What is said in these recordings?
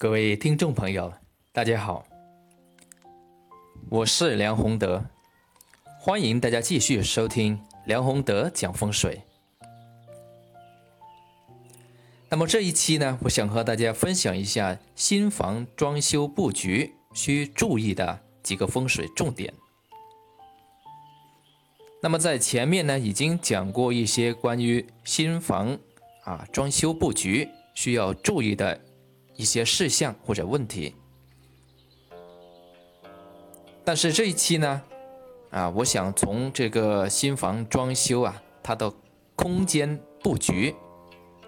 各位听众朋友，大家好，我是梁宏德，欢迎大家继续收听梁宏德讲风水。那么这一期呢，我想和大家分享一下新房装修布局需注意的几个风水重点。那么在前面呢，已经讲过一些关于新房啊装修布局需要注意的一些事项或者问题。但是这一期呢，啊，我想从这个新房装修啊，它的空间布局。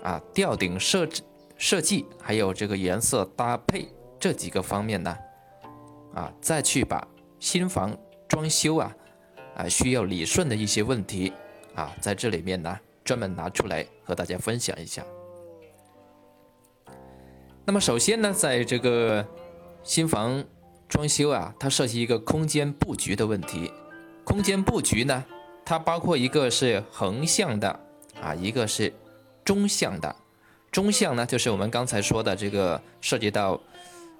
啊，吊顶设置设计，还有这个颜色搭配这几个方面呢，啊，再去把新房装修啊，啊需要理顺的一些问题啊，在这里面呢专门拿出来和大家分享一下。那么首先呢，在这个新房装修啊，它涉及一个空间布局的问题。空间布局呢，它包括一个是横向的啊，一个是。中向的，中向呢，就是我们刚才说的这个涉及到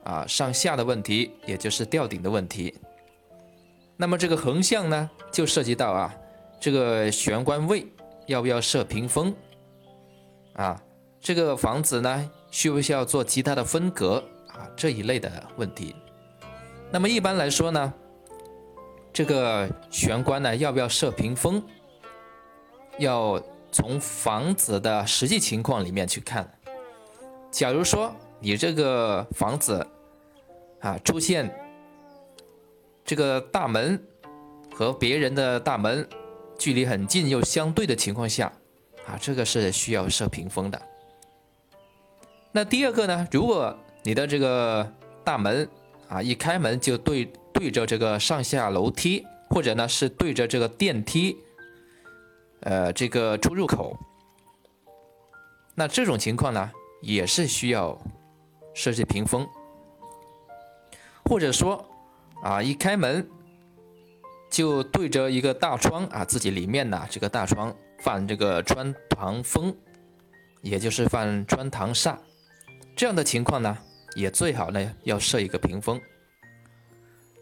啊上下的问题，也就是吊顶的问题。那么这个横向呢，就涉及到啊这个玄关位要不要设屏风啊，这个房子呢需不需要做其他的分隔啊这一类的问题。那么一般来说呢，这个玄关呢要不要设屏风，要。从房子的实际情况里面去看，假如说你这个房子啊出现这个大门和别人的大门距离很近又相对的情况下啊，这个是需要设屏风的。那第二个呢，如果你的这个大门啊一开门就对对着这个上下楼梯，或者呢是对着这个电梯。呃，这个出入口，那这种情况呢，也是需要设置屏风，或者说啊，一开门就对着一个大窗啊，自己里面呢这个大窗放这个穿堂风，也就是放穿堂煞，这样的情况呢，也最好呢要设一个屏风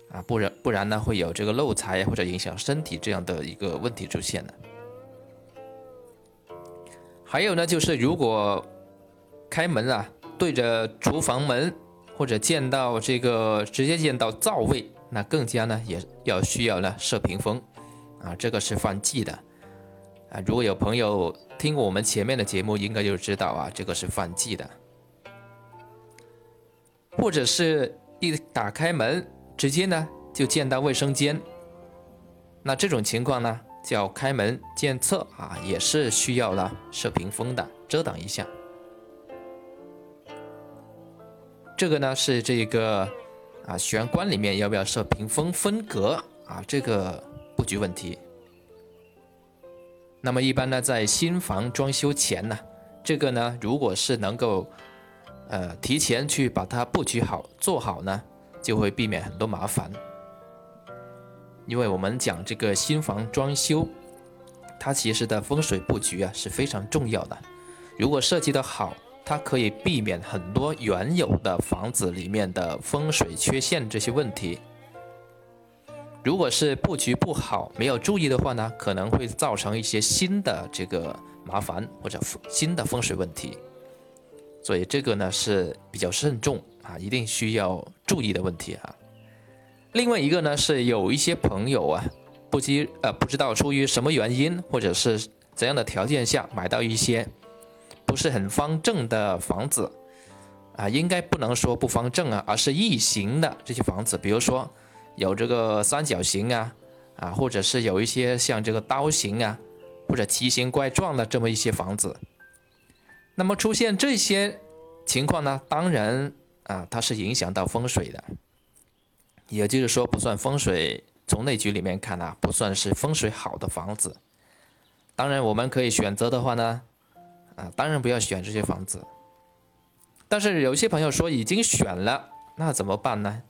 啊，不然不然呢会有这个漏财或者影响身体这样的一个问题出现的。还有呢，就是如果开门啊，对着厨房门或者见到这个直接见到灶位，那更加呢也要需要呢设屏风啊，这个是犯忌的啊。如果有朋友听过我们前面的节目，应该就知道啊，这个是犯忌的。或者是一打开门，直接呢就见到卫生间，那这种情况呢？叫开门见厕啊，也是需要呢设屏风的，遮挡一下。这个呢是这个啊玄关里面要不要设屏风分隔啊？这个布局问题。那么一般呢，在新房装修前呢，这个呢如果是能够呃提前去把它布局好做好呢，就会避免很多麻烦。因为我们讲这个新房装修，它其实的风水布局啊是非常重要的。如果设计的好，它可以避免很多原有的房子里面的风水缺陷这些问题。如果是布局不好，没有注意的话呢，可能会造成一些新的这个麻烦或者新的风水问题。所以这个呢是比较慎重啊，一定需要注意的问题啊。另外一个呢，是有一些朋友啊，不知呃不知道出于什么原因，或者是怎样的条件下买到一些不是很方正的房子啊，应该不能说不方正啊，而是异形的这些房子，比如说有这个三角形啊啊，或者是有一些像这个刀形啊，或者奇形怪状的这么一些房子。那么出现这些情况呢，当然啊，它是影响到风水的。也就是说，不算风水，从内局里面看啊，不算是风水好的房子。当然，我们可以选择的话呢，啊，当然不要选这些房子。但是有些朋友说已经选了，那怎么办呢？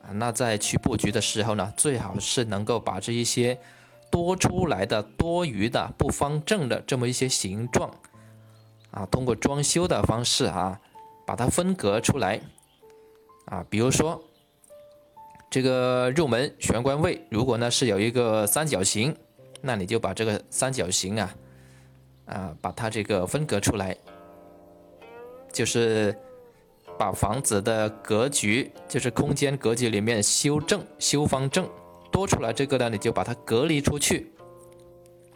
啊，那在去布局的时候呢，最好是能够把这一些多出来的、多余的、不方正的这么一些形状，啊，通过装修的方式啊，把它分隔出来。啊，比如说这个入门玄关位，如果呢是有一个三角形，那你就把这个三角形啊啊把它这个分隔出来，就是把房子的格局，就是空间格局里面修正修方正多出来这个呢，你就把它隔离出去，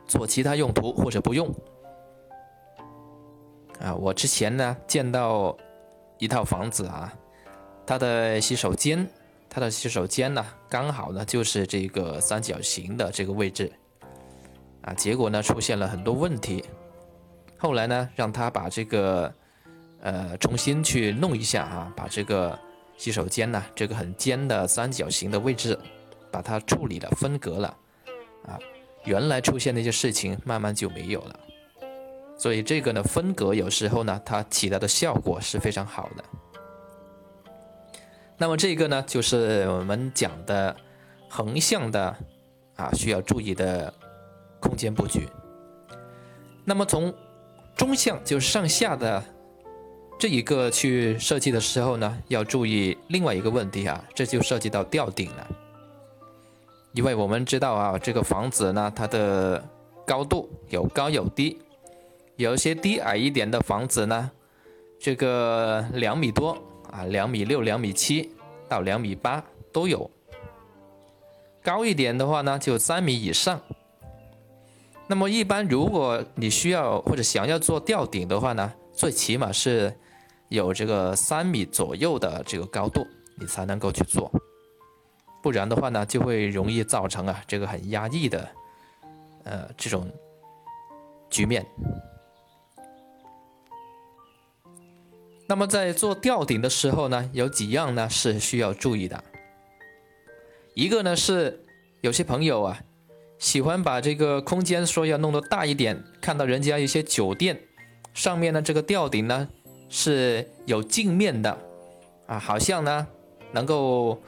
做其他用途或者不用。啊，我之前呢见到一套房子啊，它的洗手间，它的洗手间呢刚好呢就是这个三角形的这个位置，啊，结果呢出现了很多问题，后来呢让他把这个呃重新去弄一下啊，把这个洗手间呢这个很尖的三角形的位置，把它处理了分隔了，啊，原来出现那些事情慢慢就没有了。所以这个呢，分隔有时候呢，它起到的效果是非常好的。那么这个呢，就是我们讲的横向的啊，需要注意的空间布局。那么从中向，就是上下的这一个去设计的时候呢，要注意另外一个问题啊，这就涉及到吊顶了。因为我们知道啊，这个房子呢，它的高度有高有低。有一些低矮一点的房子呢，这个两米多啊，两米六、两米七到两米八都有。高一点的话呢，就三米以上。那么一般如果你需要或者想要做吊顶的话呢，最起码是有这个三米左右的这个高度，你才能够去做。不然的话呢，就会容易造成啊这个很压抑的呃这种局面。那么在做吊顶的时候呢，有几样呢是需要注意的。一个呢是有些朋友啊，喜欢把这个空间说要弄得大一点，看到人家一些酒店上面呢这个吊顶呢是有镜面的啊，好像呢能够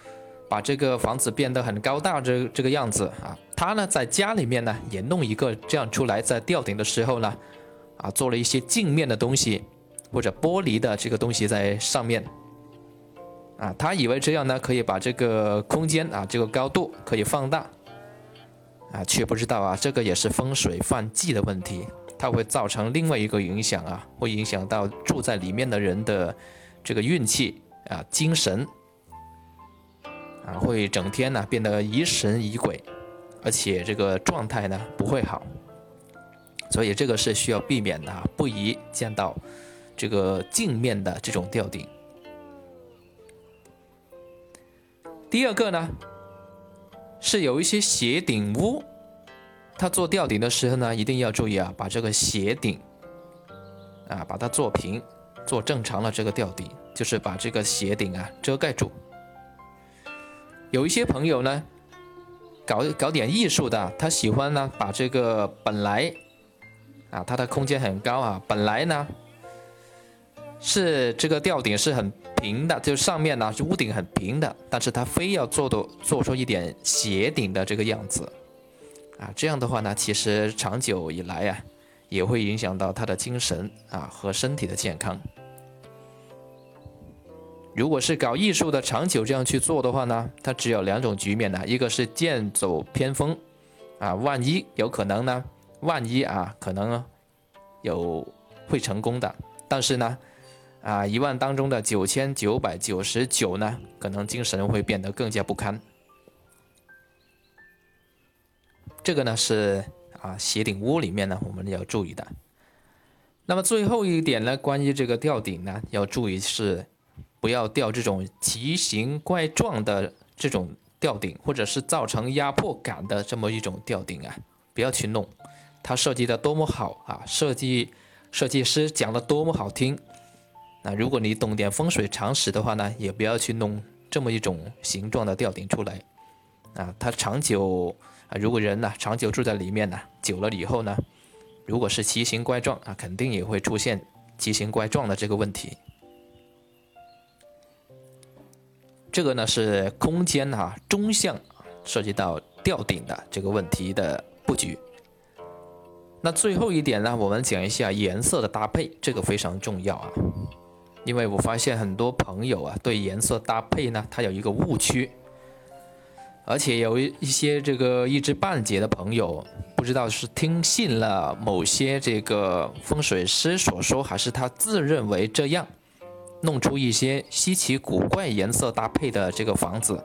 把这个房子变得很高大这这个样子啊。他呢在家里面呢也弄一个这样出来，在吊顶的时候呢啊做了一些镜面的东西。或者玻璃的这个东西在上面，啊，他以为这样呢可以把这个空间啊这个高度可以放大，啊，却不知道啊这个也是风水犯忌的问题，它会造成另外一个影响啊，会影响到住在里面的人的这个运气啊精神，啊会整天呢变得疑神疑鬼，而且这个状态呢不会好，所以这个是需要避免的，不宜见到。这个镜面的这种吊顶。第二个呢，是有一些斜顶屋，它做吊顶的时候呢，一定要注意啊，把这个斜顶啊，把它做平，做正常的这个吊顶，就是把这个斜顶啊遮盖住。有一些朋友呢，搞搞点艺术的，他喜欢呢，把这个本来啊，它的空间很高啊，本来呢。是这个吊顶是很平的，就上面呢是屋顶很平的，但是它非要做的做出一点斜顶的这个样子，啊，这样的话呢，其实长久以来啊，也会影响到他的精神啊和身体的健康。如果是搞艺术的，长久这样去做的话呢，它只有两种局面呢，一个是剑走偏锋，啊，万一有可能呢，万一啊，可能有会成功的，但是呢。啊，一万当中的九千九百九十九呢，可能精神会变得更加不堪。这个呢是啊斜顶屋里面呢我们要注意的。那么最后一点呢，关于这个吊顶呢，要注意是不要吊这种奇形怪状的这种吊顶，或者是造成压迫感的这么一种吊顶啊，不要去弄。它设计的多么好啊，设计设计师讲的多么好听。那如果你懂点风水常识的话呢，也不要去弄这么一种形状的吊顶出来，啊，它长久啊，如果人呢长久住在里面呢，久了以后呢，如果是奇形怪状啊，肯定也会出现奇形怪状的这个问题。这个呢是空间哈中向涉及到吊顶的这个问题的布局。那最后一点呢，我们讲一下颜色的搭配，这个非常重要啊。因为我发现很多朋友啊，对颜色搭配呢，他有一个误区，而且有一些这个一知半解的朋友，不知道是听信了某些这个风水师所说，还是他自认为这样，弄出一些稀奇古怪颜色搭配的这个房子。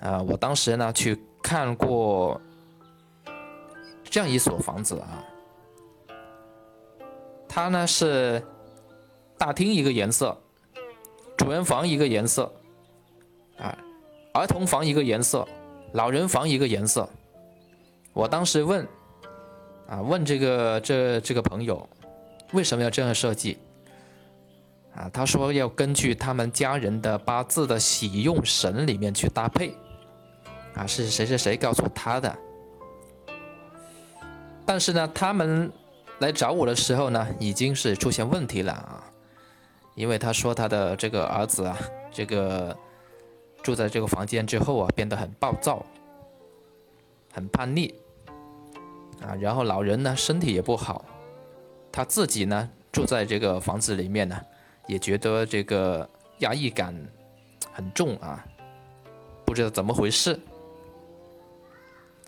啊，我当时呢去看过这样一所房子啊，它呢是。大厅一个颜色，主人房一个颜色，啊，儿童房一个颜色，老人房一个颜色。我当时问，啊，问这个这这个朋友，为什么要这样设计？啊，他说要根据他们家人的八字的喜用神里面去搭配，啊，是谁谁谁告诉他的。但是呢，他们来找我的时候呢，已经是出现问题了啊。因为他说他的这个儿子啊，这个住在这个房间之后啊，变得很暴躁，很叛逆啊。然后老人呢身体也不好，他自己呢住在这个房子里面呢，也觉得这个压抑感很重啊，不知道怎么回事。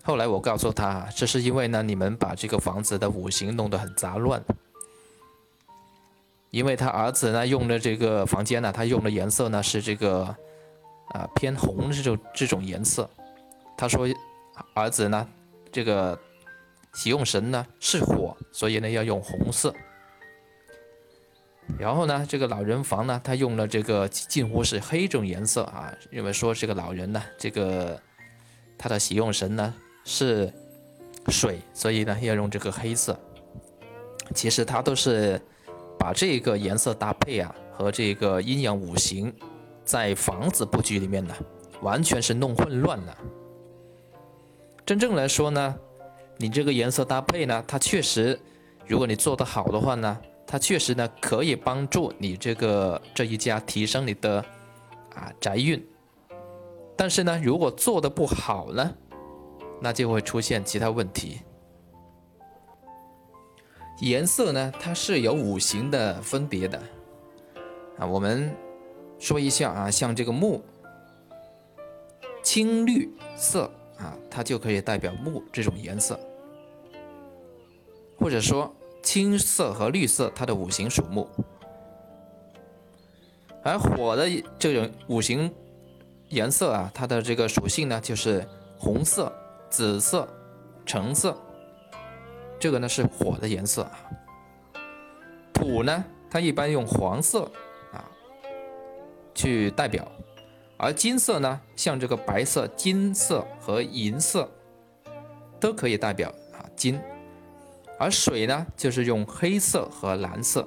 后来我告诉他，这是因为呢你们把这个房子的五行弄得很杂乱。因为他儿子呢用的这个房间呢，他用的颜色呢是这个啊偏红这种这种颜色。他说儿子呢这个喜用神呢是火，所以呢要用红色。然后呢这个老人房呢他用了这个近乎是黑这种颜色啊，认为说这个老人呢这个他的喜用神呢是水，所以呢要用这个黑色。其实他都是。把这个颜色搭配啊，和这个阴阳五行，在房子布局里面呢，完全是弄混乱了。真正来说呢，你这个颜色搭配呢，它确实，如果你做得好的话呢，它确实呢可以帮助你这个这一家提升你的啊宅运。但是呢，如果做的不好呢，那就会出现其他问题。颜色呢，它是有五行的分别的啊。我们说一下啊，像这个木，青绿色啊，它就可以代表木这种颜色，或者说青色和绿色，它的五行属木。而火的这种五行颜色啊，它的这个属性呢，就是红色、紫色、橙色。这个呢是火的颜色啊，土呢，它一般用黄色啊去代表，而金色呢，像这个白色、金色和银色都可以代表啊金，而水呢，就是用黑色和蓝色。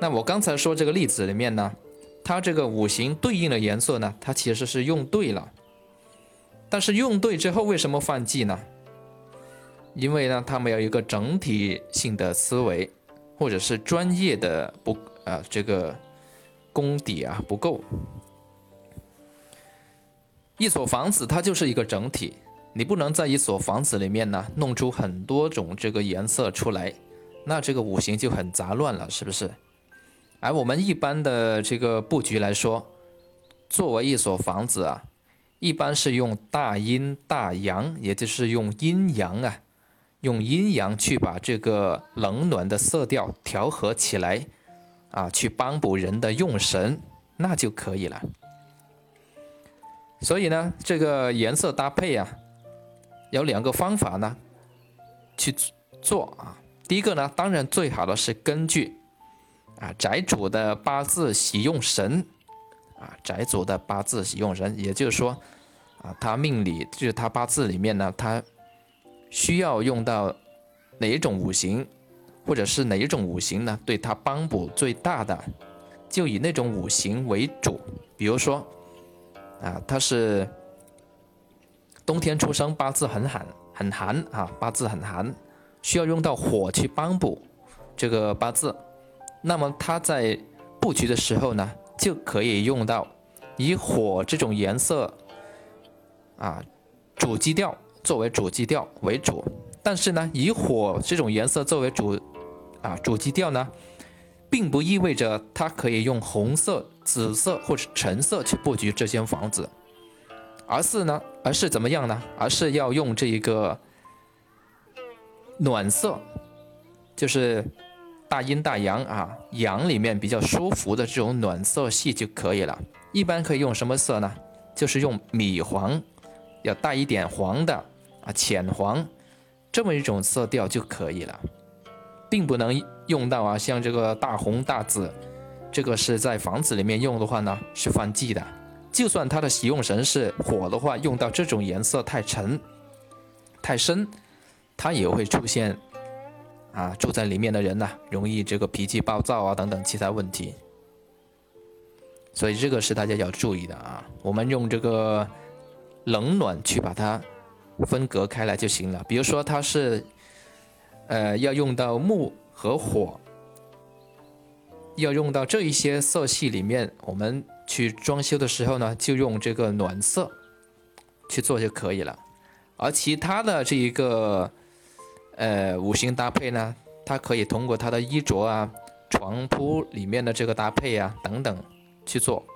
那我刚才说这个例子里面呢，它这个五行对应的颜色呢，它其实是用对了，但是用对之后为什么犯忌呢？因为呢，他们有一个整体性的思维，或者是专业的不啊这个功底啊不够。一所房子它就是一个整体，你不能在一所房子里面呢弄出很多种这个颜色出来，那这个五行就很杂乱了，是不是？而我们一般的这个布局来说，作为一所房子啊，一般是用大阴大阳，也就是用阴阳啊。用阴阳去把这个冷暖的色调调和起来，啊，去帮补人的用神，那就可以了。所以呢，这个颜色搭配啊，有两个方法呢，去做啊。第一个呢，当然最好的是根据啊宅主的八字喜用神，啊宅主的八字喜用神，也就是说，啊他命里就是他八字里面呢，他。需要用到哪一种五行，或者是哪一种五行呢？对他帮补最大的，就以那种五行为主。比如说，啊，他是冬天出生，八字很寒，很寒啊，八字很寒，需要用到火去帮补这个八字。那么他在布局的时候呢，就可以用到以火这种颜色啊主基调。作为主基调为主，但是呢，以火这种颜色作为主啊主基调呢，并不意味着它可以用红色、紫色或者橙色去布局这间房子，而是呢，而是怎么样呢？而是要用这一个暖色，就是大阴大阳啊，阳里面比较舒服的这种暖色系就可以了。一般可以用什么色呢？就是用米黄，要带一点黄的浅黄这么一种色调就可以了。并不能用到啊，像这个大红大紫，这个是在房子里面用的话呢，是犯忌的。就算它的喜用神是火的话，用到这种颜色太沉、太深，它也会出现啊，住在里面的人呢，容易这个脾气暴躁啊等等其他问题。所以这个是大家要注意的啊。我们用这个冷暖去把它分隔开来就行了。比如说它是。呃，要用到木和火，要用到这一些色系里面，我们去装修的时候呢，就用这个暖色去做就可以了。而其他的这一个呃五行搭配呢，它可以通过它的衣着啊、床铺里面的这个搭配啊等等去做，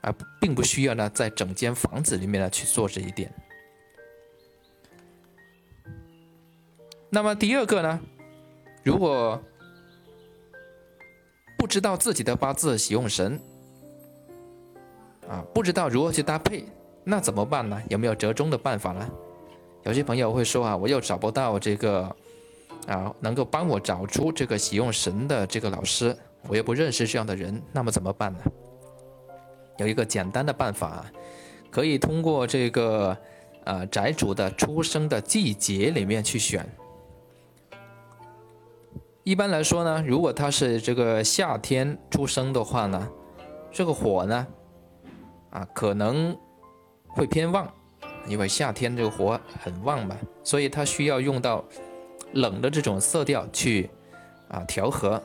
而并不需要呢在整间房子里面呢去做这一点。那么第二个呢，如果不知道自己的八字喜用神啊，不知道如何去搭配，那怎么办呢？有没有折中的办法呢？有些朋友会说啊，我又找不到这个啊，能够帮我找出这个喜用神的这个老师，我又不认识这样的人，那么怎么办呢？有一个简单的办法，可以通过这个呃宅主的出生的季节里面去选。一般来说呢，如果他是这个夏天出生的话呢，这个火呢，啊可能会偏旺，因为夏天这个火很旺嘛，所以他需要用到冷的这种色调去啊调和。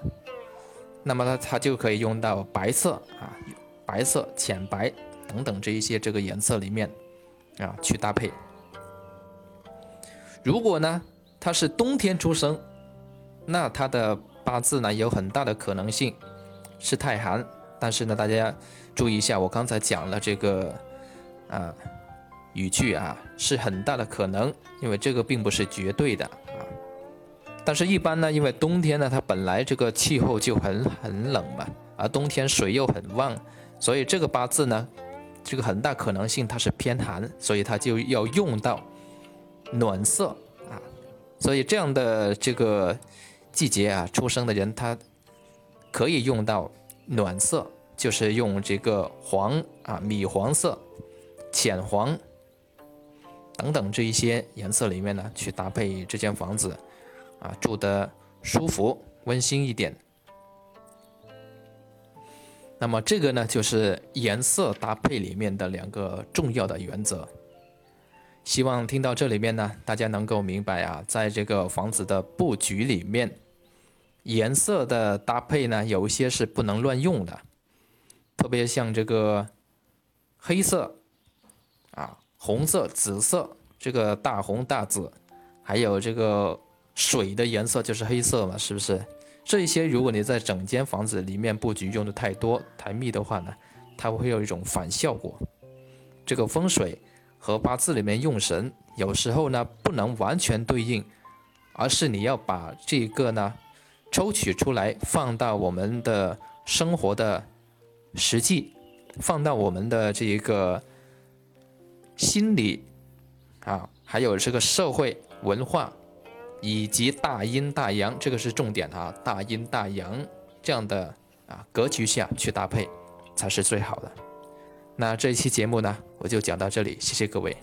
那么呢，它就可以用到白色啊、白色、浅白等等这一些这个颜色里面啊去搭配。如果呢，他是冬天出生。那他的八字呢，有很大的可能性是太寒，但是呢，大家注意一下，我刚才讲了这个啊语句啊，是很大的可能，因为这个并不是绝对的啊。但是，一般呢，因为冬天呢，它本来这个气候就很很冷嘛，而冬天水又很旺，所以这个八字呢，这个很大可能性它是偏寒，所以它就要用到暖色啊，所以这样的这个。季节啊，出生的人他可以用到暖色，就是用这个黄啊、米黄色、浅黄等等这一些颜色里面呢，去搭配这间房子啊，住的舒服、温馨一点。那么这个呢，就是颜色搭配里面的两个重要的原则。希望听到这里面呢，大家能够明白啊，在这个房子的布局里面。颜色的搭配呢，有一些是不能乱用的，特别像这个黑色啊、红色、紫色，这个大红大紫，还有这个水的颜色就是黑色嘛，是不是？这一些如果你在整间房子里面布局用的太多、太密的话呢，它会有一种反效果。这个风水和八字里面用神有时候呢不能完全对应，而是你要把这个呢。抽取出来，放到我们的生活的实际，放到我们的这一个心理啊，还有这个社会文化，以及大阴大阳，这个是重点啊，大阴大阳这样的啊格局下去搭配，才是最好的。那这一期节目呢，我就讲到这里，谢谢各位。